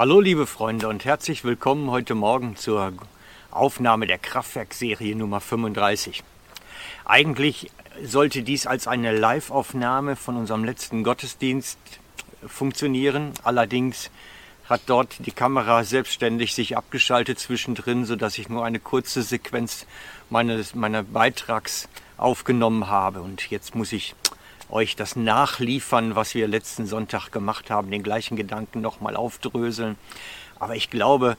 Hallo liebe Freunde und herzlich willkommen heute Morgen zur Aufnahme der Kraftwerkserie Nummer 35. Eigentlich sollte dies als eine Live-Aufnahme von unserem letzten Gottesdienst funktionieren. Allerdings hat dort die Kamera selbstständig sich abgeschaltet zwischendrin, sodass ich nur eine kurze Sequenz meines, meiner Beitrags aufgenommen habe. Und jetzt muss ich euch das nachliefern, was wir letzten Sonntag gemacht haben, den gleichen Gedanken nochmal aufdröseln. Aber ich glaube,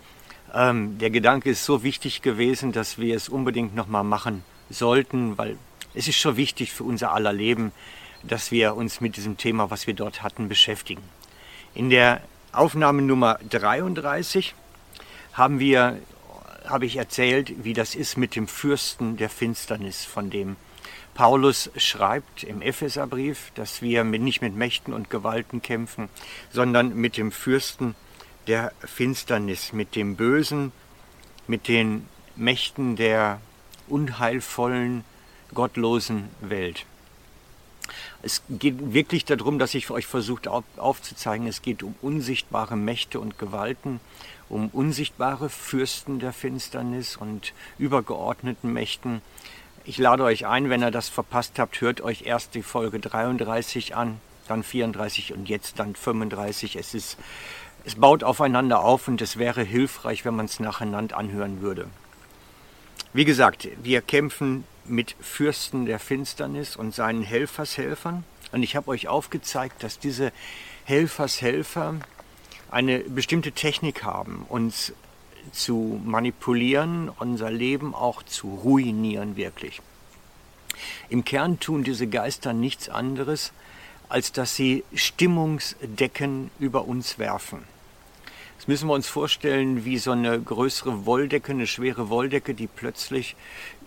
ähm, der Gedanke ist so wichtig gewesen, dass wir es unbedingt nochmal machen sollten, weil es ist schon wichtig für unser aller Leben, dass wir uns mit diesem Thema, was wir dort hatten, beschäftigen. In der Aufnahme Nummer 33 haben wir, habe ich erzählt, wie das ist mit dem Fürsten der Finsternis, von dem Paulus schreibt im Epheserbrief, dass wir nicht mit Mächten und Gewalten kämpfen, sondern mit dem Fürsten der Finsternis, mit dem Bösen, mit den Mächten der unheilvollen, gottlosen Welt. Es geht wirklich darum, dass ich euch versucht aufzuzeigen, es geht um unsichtbare Mächte und Gewalten, um unsichtbare Fürsten der Finsternis und übergeordneten Mächten, ich lade euch ein, wenn ihr das verpasst habt, hört euch erst die Folge 33 an, dann 34 und jetzt dann 35. Es, ist, es baut aufeinander auf und es wäre hilfreich, wenn man es nacheinander anhören würde. Wie gesagt, wir kämpfen mit Fürsten der Finsternis und seinen Helfershelfern. Und ich habe euch aufgezeigt, dass diese Helfershelfer eine bestimmte Technik haben, uns zu manipulieren, unser Leben auch zu ruinieren wirklich. Im Kern tun diese Geister nichts anderes, als dass sie Stimmungsdecken über uns werfen. Das müssen wir uns vorstellen wie so eine größere Wolldecke, eine schwere Wolldecke, die plötzlich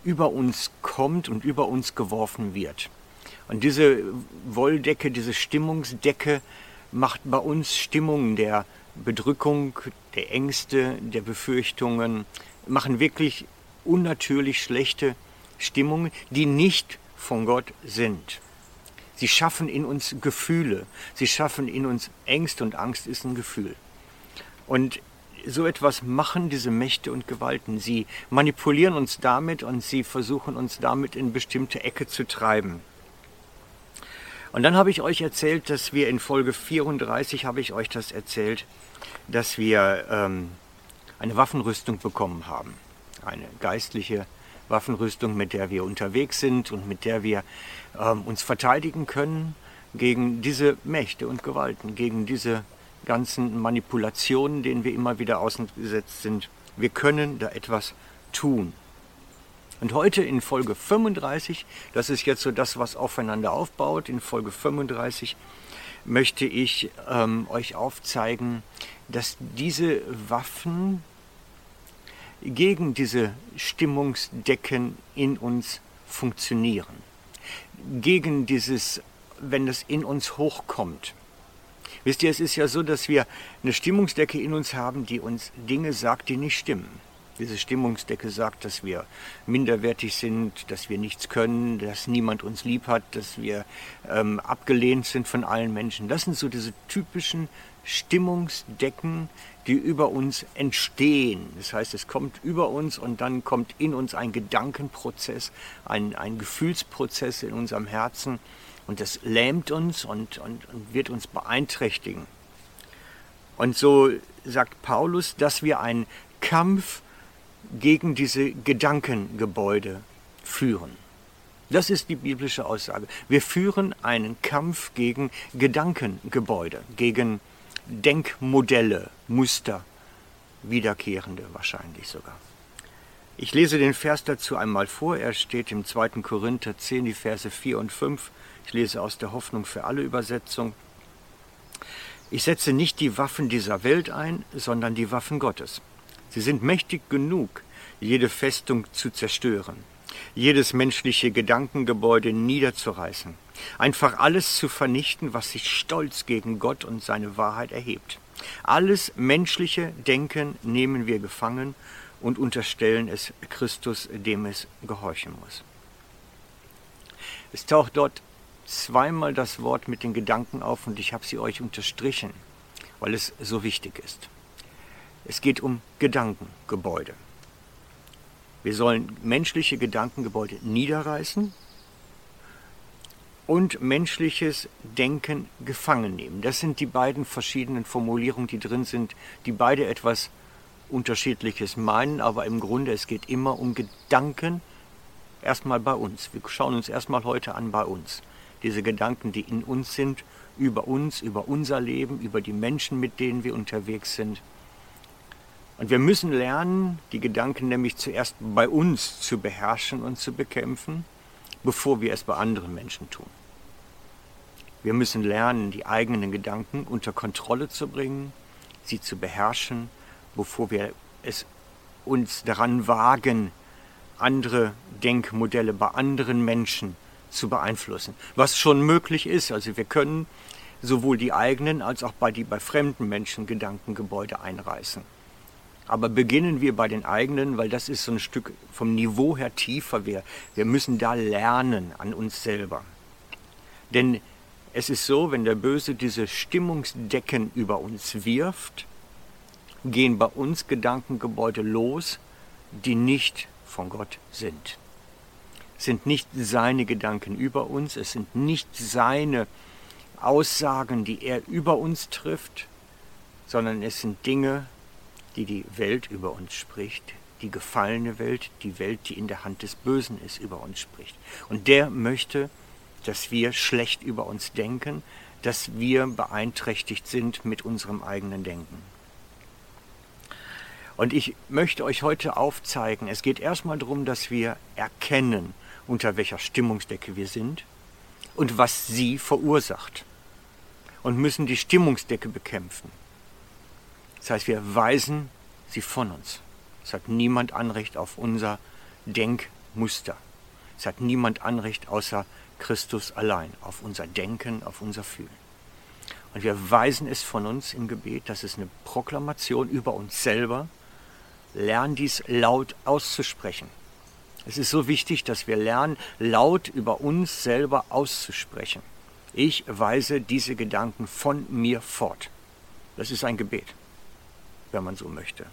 über uns kommt und über uns geworfen wird. Und diese Wolldecke, diese Stimmungsdecke macht bei uns Stimmungen der Bedrückung, der Ängste, der Befürchtungen, machen wirklich unnatürlich schlechte Stimmungen, die nicht von Gott sind. Sie schaffen in uns Gefühle, sie schaffen in uns Ängste und Angst ist ein Gefühl. Und so etwas machen diese Mächte und Gewalten. Sie manipulieren uns damit und sie versuchen uns damit in bestimmte Ecke zu treiben. Und dann habe ich euch erzählt, dass wir in Folge 34 habe ich euch das erzählt, dass wir ähm, eine Waffenrüstung bekommen haben. Eine geistliche Waffenrüstung, mit der wir unterwegs sind und mit der wir ähm, uns verteidigen können gegen diese Mächte und Gewalten, gegen diese ganzen Manipulationen, denen wir immer wieder ausgesetzt sind. Wir können da etwas tun. Und heute in Folge 35, das ist jetzt so das, was aufeinander aufbaut, in Folge 35 möchte ich ähm, euch aufzeigen, dass diese Waffen gegen diese Stimmungsdecken in uns funktionieren. Gegen dieses, wenn es in uns hochkommt. Wisst ihr, es ist ja so, dass wir eine Stimmungsdecke in uns haben, die uns Dinge sagt, die nicht stimmen. Diese Stimmungsdecke sagt, dass wir minderwertig sind, dass wir nichts können, dass niemand uns lieb hat, dass wir ähm, abgelehnt sind von allen Menschen. Das sind so diese typischen Stimmungsdecken, die über uns entstehen. Das heißt, es kommt über uns und dann kommt in uns ein Gedankenprozess, ein, ein Gefühlsprozess in unserem Herzen und das lähmt uns und, und, und wird uns beeinträchtigen. Und so sagt Paulus, dass wir einen Kampf gegen diese Gedankengebäude führen. Das ist die biblische Aussage. Wir führen einen Kampf gegen Gedankengebäude, gegen Denkmodelle, Muster, wiederkehrende wahrscheinlich sogar. Ich lese den Vers dazu einmal vor. Er steht im 2. Korinther 10, die Verse 4 und 5. Ich lese aus der Hoffnung für alle Übersetzung. Ich setze nicht die Waffen dieser Welt ein, sondern die Waffen Gottes. Sie sind mächtig genug, jede Festung zu zerstören, jedes menschliche Gedankengebäude niederzureißen, einfach alles zu vernichten, was sich stolz gegen Gott und seine Wahrheit erhebt. Alles menschliche Denken nehmen wir gefangen und unterstellen es Christus, dem es gehorchen muss. Es taucht dort zweimal das Wort mit den Gedanken auf und ich habe sie euch unterstrichen, weil es so wichtig ist. Es geht um Gedankengebäude. Wir sollen menschliche Gedankengebäude niederreißen und menschliches Denken gefangen nehmen. Das sind die beiden verschiedenen Formulierungen, die drin sind, die beide etwas Unterschiedliches meinen, aber im Grunde es geht immer um Gedanken, erstmal bei uns. Wir schauen uns erstmal heute an bei uns. Diese Gedanken, die in uns sind, über uns, über unser Leben, über die Menschen, mit denen wir unterwegs sind. Und wir müssen lernen, die Gedanken nämlich zuerst bei uns zu beherrschen und zu bekämpfen, bevor wir es bei anderen Menschen tun. Wir müssen lernen, die eigenen Gedanken unter Kontrolle zu bringen, sie zu beherrschen, bevor wir es uns daran wagen, andere Denkmodelle bei anderen Menschen zu beeinflussen. Was schon möglich ist. Also wir können sowohl die eigenen als auch bei die bei fremden Menschen Gedankengebäude einreißen. Aber beginnen wir bei den eigenen, weil das ist so ein Stück vom Niveau her tiefer. Wir, wir müssen da lernen an uns selber. Denn es ist so, wenn der Böse diese Stimmungsdecken über uns wirft, gehen bei uns Gedankengebäude los, die nicht von Gott sind. Es sind nicht seine Gedanken über uns, es sind nicht seine Aussagen, die er über uns trifft, sondern es sind Dinge, die die Welt über uns spricht, die gefallene Welt, die Welt, die in der Hand des Bösen ist, über uns spricht. Und der möchte, dass wir schlecht über uns denken, dass wir beeinträchtigt sind mit unserem eigenen Denken. Und ich möchte euch heute aufzeigen, es geht erstmal darum, dass wir erkennen, unter welcher Stimmungsdecke wir sind und was sie verursacht. Und müssen die Stimmungsdecke bekämpfen. Das heißt, wir weisen sie von uns. Es hat niemand Anrecht auf unser Denkmuster. Es hat niemand Anrecht außer Christus allein auf unser Denken, auf unser Fühlen. Und wir weisen es von uns im Gebet, das ist eine Proklamation über uns selber. Lern dies laut auszusprechen. Es ist so wichtig, dass wir lernen, laut über uns selber auszusprechen. Ich weise diese Gedanken von mir fort. Das ist ein Gebet, wenn man so möchte.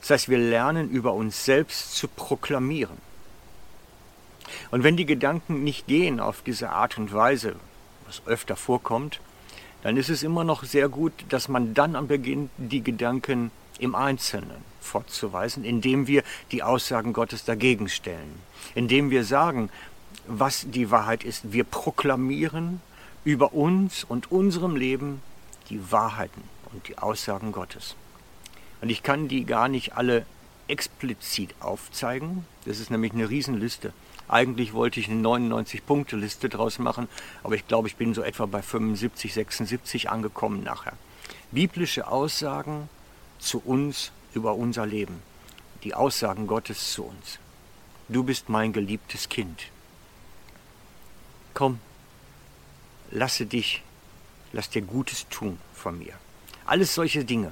Das heißt, wir lernen über uns selbst zu proklamieren. Und wenn die Gedanken nicht gehen auf diese Art und Weise, was öfter vorkommt, dann ist es immer noch sehr gut, dass man dann am Beginn die Gedanken im Einzelnen fortzuweisen, indem wir die Aussagen Gottes dagegen stellen, indem wir sagen, was die Wahrheit ist. Wir proklamieren über uns und unserem Leben die Wahrheiten und die Aussagen Gottes. Und ich kann die gar nicht alle explizit aufzeigen. Das ist nämlich eine Riesenliste. Eigentlich wollte ich eine 99-Punkte-Liste draus machen, aber ich glaube, ich bin so etwa bei 75, 76 angekommen nachher. Biblische Aussagen zu uns über unser Leben. Die Aussagen Gottes zu uns. Du bist mein geliebtes Kind. Komm, lasse dich, lass dir Gutes tun von mir. Alles solche Dinge.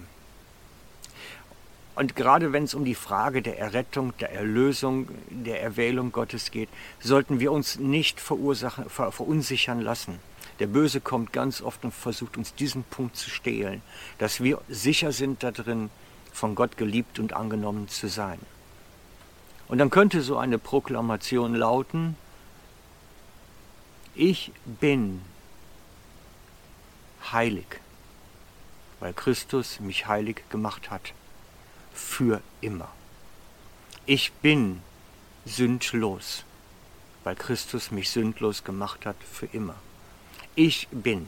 Und gerade wenn es um die Frage der Errettung, der Erlösung, der Erwählung Gottes geht, sollten wir uns nicht verunsichern lassen. Der Böse kommt ganz oft und versucht uns diesen Punkt zu stehlen, dass wir sicher sind darin, von Gott geliebt und angenommen zu sein. Und dann könnte so eine Proklamation lauten, ich bin heilig, weil Christus mich heilig gemacht hat für immer. Ich bin sündlos, weil Christus mich sündlos gemacht hat für immer. Ich bin.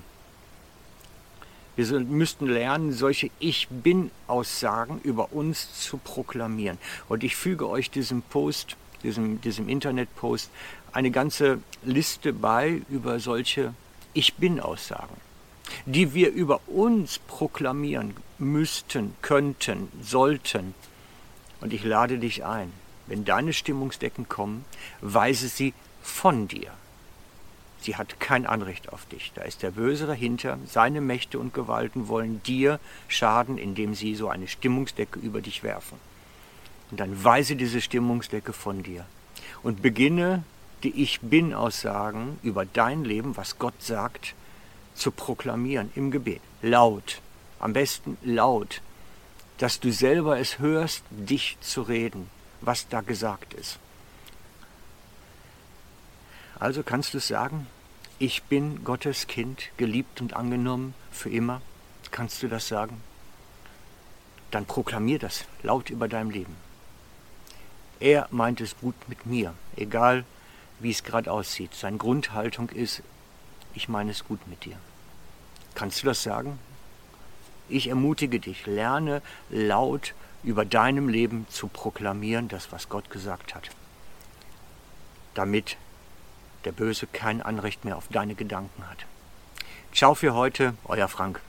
Wir müssten lernen, solche Ich bin-Aussagen über uns zu proklamieren. Und ich füge euch diesem Post, diesem, diesem Internetpost, eine ganze Liste bei über solche Ich bin-Aussagen die wir über uns proklamieren müssten, könnten, sollten. Und ich lade dich ein, wenn deine Stimmungsdecken kommen, weise sie von dir. Sie hat kein Anrecht auf dich. Da ist der Böse dahinter. Seine Mächte und Gewalten wollen dir schaden, indem sie so eine Stimmungsdecke über dich werfen. Und dann weise diese Stimmungsdecke von dir und beginne die Ich Bin-Aussagen über dein Leben, was Gott sagt, zu proklamieren im Gebet. Laut. Am besten laut. dass du selber es hörst, dich zu reden, was da gesagt ist. Also kannst du sagen, ich bin Gottes Kind, geliebt und angenommen für immer. Kannst du das sagen? Dann proklamier das laut über deinem Leben. Er meint es gut mit mir, egal wie es gerade aussieht. Seine Grundhaltung ist, ich meine es gut mit dir. Kannst du das sagen? Ich ermutige dich, lerne laut über deinem Leben zu proklamieren, das, was Gott gesagt hat, damit der Böse kein Anrecht mehr auf deine Gedanken hat. Ciao für heute, euer Frank.